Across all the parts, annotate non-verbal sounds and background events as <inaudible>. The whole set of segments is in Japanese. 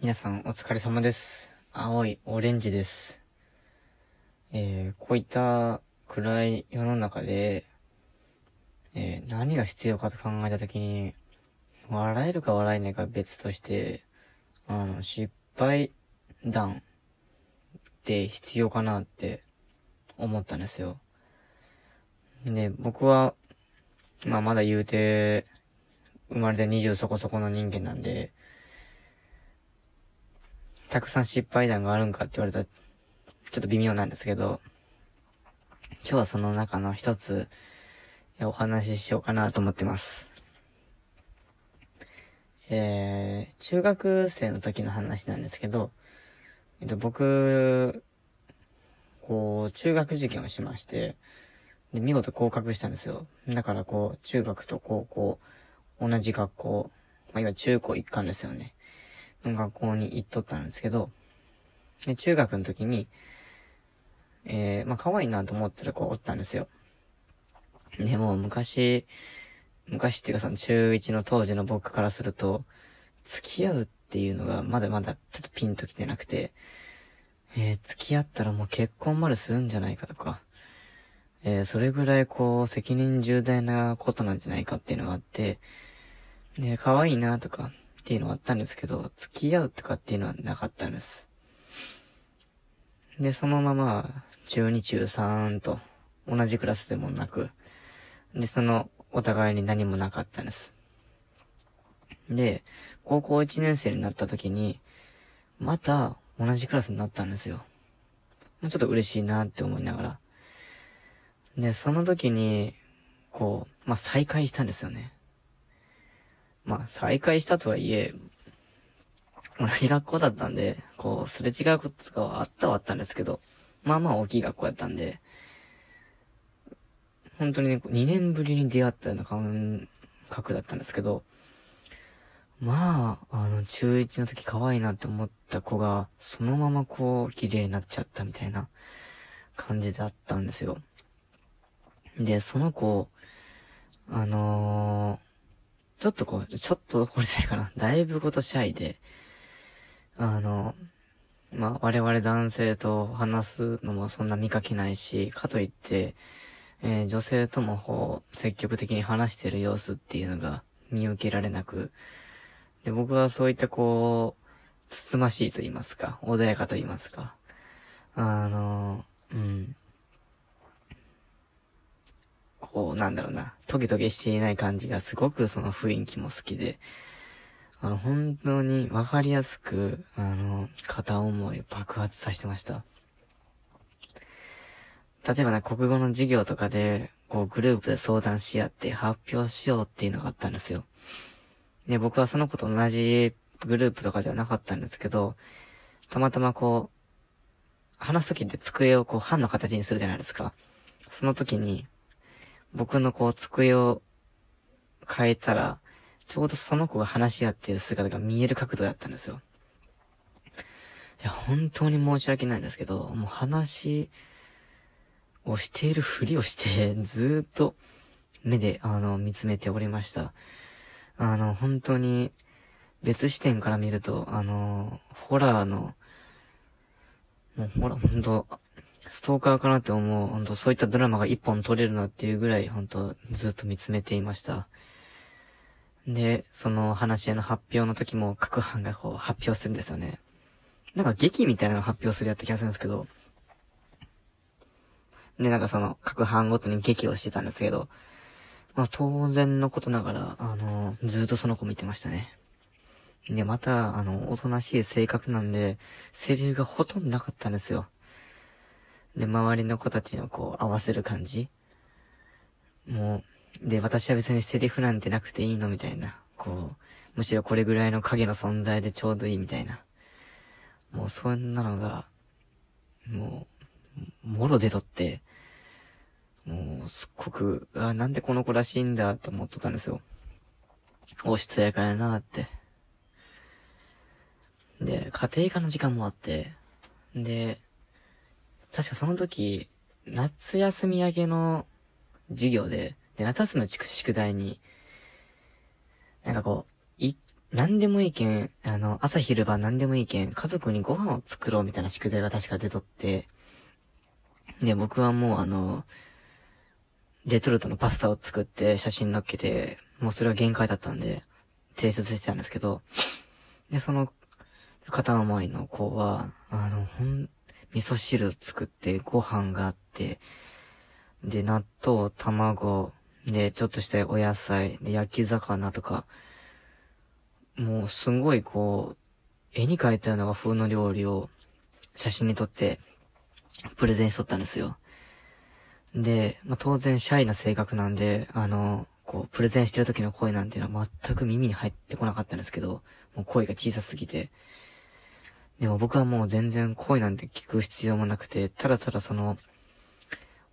皆さんお疲れ様です。青いオレンジです。えー、こういった暗い世の中で、えー、何が必要かと考えたときに、笑えるか笑えないか別として、あの、失敗談って必要かなって思ったんですよ。で、僕は、まあまだ言うて、生まれて20そこそこの人間なんで、たくさん失敗談があるんかって言われたら、ちょっと微妙なんですけど、今日はその中の一つ、お話ししようかなと思ってます。えー、中学生の時の話なんですけど、えっと、僕、こう、中学受験をしまして、で、見事合格したんですよ。だからこう、中学と高校、同じ学校、まあ今中高一貫ですよね。の学校に行っとったんですけど、で、中学の時に、えー、まあ可愛いなと思ってる子おったんですよ。でも昔、昔っていうかその中1の当時の僕からすると、付き合うっていうのがまだまだちょっとピンときてなくて、えー、付き合ったらもう結婚までするんじゃないかとか、えー、それぐらいこう責任重大なことなんじゃないかっていうのがあって、で、可愛いなとかっていうのがあったんですけど、付き合うとかっていうのはなかったんです。で、そのまま、中2中3と同じクラスでもなく、で、その、お互いに何もなかったんです。で、高校1年生になった時に、また同じクラスになったんですよ。もうちょっと嬉しいなって思いながら。で、その時に、こう、まあ、再会したんですよね。まあ、再会したとはいえ、同じ学校だったんで、こう、すれ違うこととかはあったはあったんですけど、まあまあ大きい学校やったんで、本当にね、2年ぶりに出会ったような感覚だったんですけど、まあ、あの、中1の時可愛いなって思った子が、そのままこう、綺麗になっちゃったみたいな感じだったんですよ。で、その子、あのー、ちょっとこう、ちょっとこれじゃないかな。だいぶことシャイで、あの、まあ、我々男性と話すのもそんな見かけないし、かといって、えー女性ともこう、積極的に話してる様子っていうのが見受けられなく、で、僕はそういったこう、つつましいと言いますか、穏やかと言いますか、あの、うん。こう、なんだろうな、トゲトゲしていない感じがすごくその雰囲気も好きで、あの、本当にわかりやすく、あの、片思い爆発させてました。例えばね、国語の授業とかで、こう、グループで相談し合って発表しようっていうのがあったんですよ。で、僕はその子と同じグループとかではなかったんですけど、たまたまこう、話すときって机をこう、半の形にするじゃないですか。その時に、僕のこう、机を変えたら、ちょうどその子が話し合っている姿が見える角度だったんですよ。いや、本当に申し訳ないんですけど、もう話をしているふりをして、ずっと目で、あの、見つめておりました。あの、本当に、別視点から見ると、あの、ホラーの、もうほら、本当ストーカーかなって思う、本当そういったドラマが一本撮れるなっていうぐらい、本当ずっと見つめていました。で、その話し合いの発表の時も各班がこう発表するんですよね。なんか劇みたいなの発表するやった気がするんですけど、で、なんかその各班ごとに劇をしてたんですけど、まあ当然のことながら、あの、ずっとその子見てましたね。で、また、あの、おとなしい性格なんで、セリフがほとんどなかったんですよ。で、周りの子たちのこう合わせる感じ？もう、で、私は別にセリフなんてなくていいのみたいな。こう、むしろこれぐらいの影の存在でちょうどいいみたいな。もうそんなのが、もう、もろ出とって、もう、すっごく、あ、なんでこの子らしいんだって思っとったんですよ。おしとやかやなって。で、家庭科の時間もあって、で、確かその時、夏休み明けの授業で、で、夏休みの宿題に、なんかこう、い、何でもいいけん、あの、朝昼晩何でもいいけん、家族にご飯を作ろうみたいな宿題が確か出とって、で、僕はもうあの、レトルトのパスタを作って写真載っけて、もうそれは限界だったんで、提出してたんですけど、で、その、片思いの子は、あの、ほん、味噌汁作ってご飯があって、で、納豆、卵、で、ちょっとしたお野菜、で、焼き魚とか、もうすごいこう、絵に描いたような和風の料理を写真に撮って、プレゼンしとったんですよ。で、まあ、当然シャイな性格なんで、あの、こう、プレゼンしてる時の声なんていうのは全く耳に入ってこなかったんですけど、もう声が小さすぎて。でも僕はもう全然声なんて聞く必要もなくて、ただただその、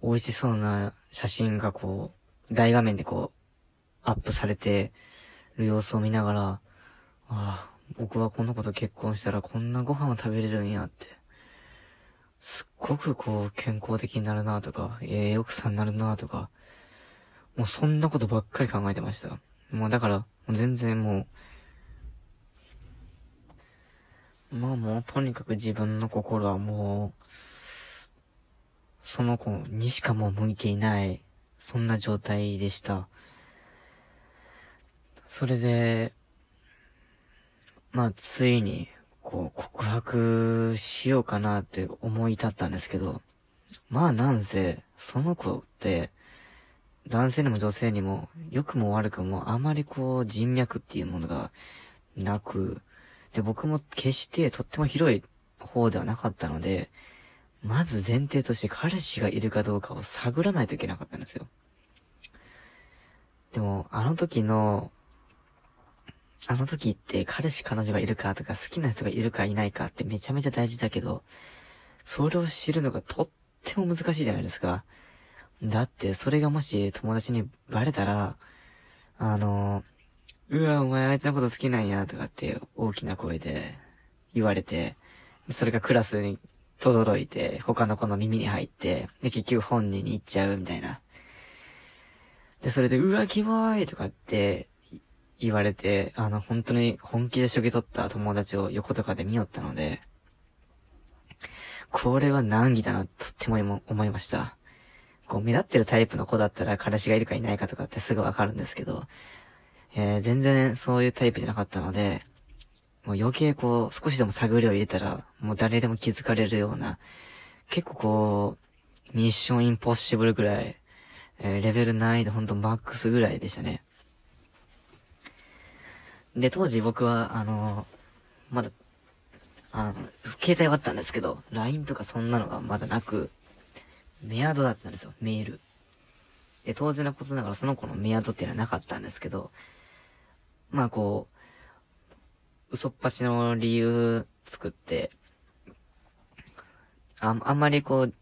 美味しそうな写真がこう、大画面でこう、アップされてる様子を見ながら、ああ、僕はこの子と結婚したらこんなご飯を食べれるんやって。すっごくこう、健康的になるなとか、ええー、奥さんになるなとか、もうそんなことばっかり考えてました。もうだから、全然もう、まあもうとにかく自分の心はもう、その子にしかもう向いていない、そんな状態でした。それで、まあ、ついに、こう、告白しようかなって思い立ったんですけど、まあなんせ、その子って、男性にも女性にも、良くも悪くも、あまりこう、人脈っていうものがなく、で、僕も決してとっても広い方ではなかったので、まず前提として彼氏がいるかどうかを探らないといけなかったんですよ。でも、あの時の、あの時って彼氏彼女がいるかとか好きな人がいるかいないかってめちゃめちゃ大事だけど、それを知るのがとっても難しいじゃないですか。だって、それがもし友達にバレたら、あの、うわ、お前あいつのこと好きなんや、とかって大きな声で言われて、それがクラスに轟いて、他の子の耳に入って、で、結局本人に行っちゃうみたいな。で、それで、うわ、キモいとかって言われて、あの、本当に本気で初期取った友達を横とかで見よったので、これは難儀だな、とっても思いました。こう、目立ってるタイプの子だったら彼氏がいるかいないかとかってすぐわかるんですけど、えー、全然そういうタイプじゃなかったので、もう余計こう、少しでも探りを入れたら、もう誰でも気づかれるような、結構こう、ミッションインポッシブルぐらい、えー、レベル難易度ほんとマックスぐらいでしたね。で、当時僕は、あのまだ、あの、携帯はあったんですけど、LINE とかそんなのがまだなく、メアドだったんですよ、メール。で、当然のことながらその子のメアドっていうのはなかったんですけど、まあこう、嘘っぱちの理由作って、あ、あんまりこう、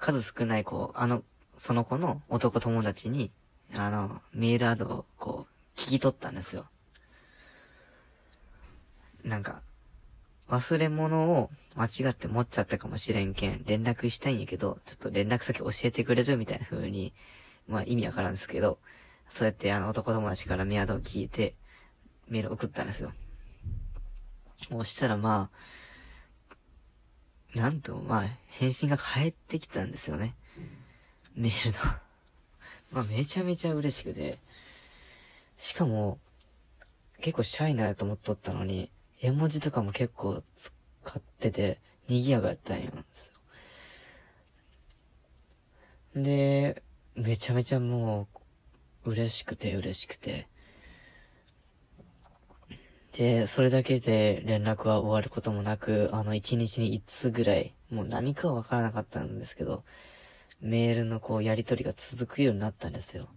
数少ないこう、あの、その子の男友達に、あの、メールアドをこう、聞き取ったんですよ。なんか、忘れ物を間違って持っちゃったかもしれんけん、連絡したいんやけど、ちょっと連絡先教えてくれるみたいな風に、まあ意味わからんですけど、そうやってあの男友達からメアドを聞いて、メール送ったんですよ。そしたらまあ、なんと、まあ、返信が返ってきたんですよね。メールの <laughs> まあ、めちゃめちゃ嬉しくて。しかも、結構シャイなやと思っとったのに、絵文字とかも結構使ってて、賑やかやったんやんですよ。で、めちゃめちゃもう、嬉しくて嬉しくて。で、それだけで連絡は終わることもなく、あの、一日に一通ぐらい、もう何かわからなかったんですけど、メールのこう、やりとりが続くようになったんですよ。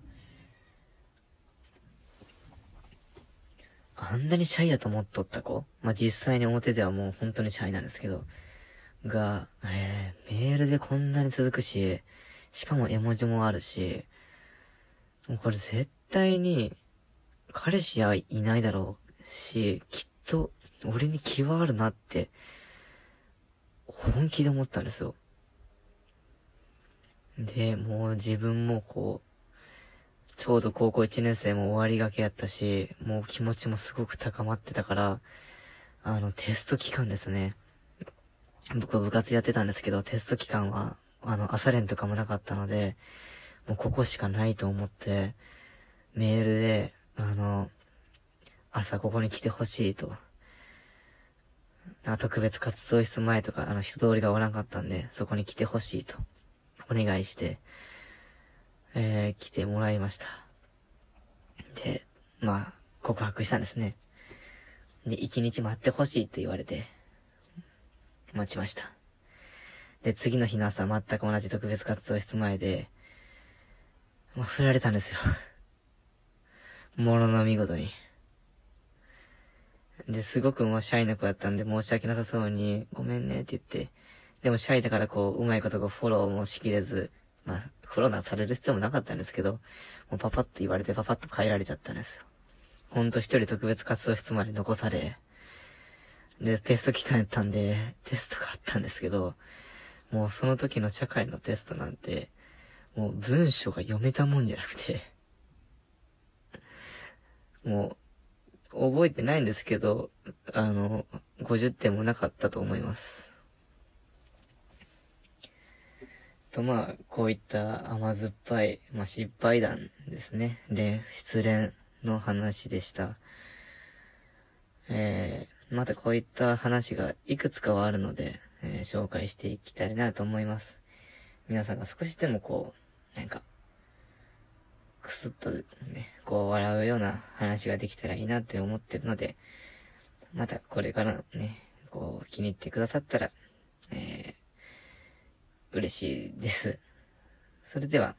あんなにシャイだと思っとった子まあ、実際に表ではもう本当にシャイなんですけど、が、えー、メールでこんなに続くし、しかも絵文字もあるし、もうこれ絶対に、彼氏はいないだろうし、きっと、俺に気はあるなって、本気で思ったんですよ。で、もう自分もこう、ちょうど高校1年生も終わりがけやったし、もう気持ちもすごく高まってたから、あの、テスト期間ですね。僕は部活やってたんですけど、テスト期間は、あの、朝練とかもなかったので、もうここしかないと思って、メールで、あの、朝ここに来てほしいと。特別活動室前とか、あの、人通りがおらんかったんで、そこに来てほしいと、お願いして、えー、来てもらいました。で、まあ、告白したんですね。で、一日待ってほしいと言われて、待ちました。で、次の日の朝、全く同じ特別活動室前で、まあ、振られたんですよ。ものの見事に。で、すごくもうシャイな子だったんで申し訳なさそうに、ごめんねって言って、でもシャイだからこう、うまいことこうフォローもしきれず、まあ、フォローなされる必要もなかったんですけど、もうパパッと言われてパパッと帰られちゃったんですよ。ほんと一人特別活動室まで残され、で、テスト期間やったんで、テストがあったんですけど、もうその時の社会のテストなんて、もう文章が読めたもんじゃなくて、<laughs> もう、覚えてないんですけど、あの、50点もなかったと思います。と、まあ、こういった甘酸っぱい、まあ、失敗談ですね。で、失恋の話でした。えー、またこういった話がいくつかはあるので、えー、紹介していきたいなと思います。皆さんが少しでもこう、なんか、くすっとね、こう笑うような話ができたらいいなって思ってるので、またこれからね、こう気に入ってくださったら、えー、嬉しいです。それでは、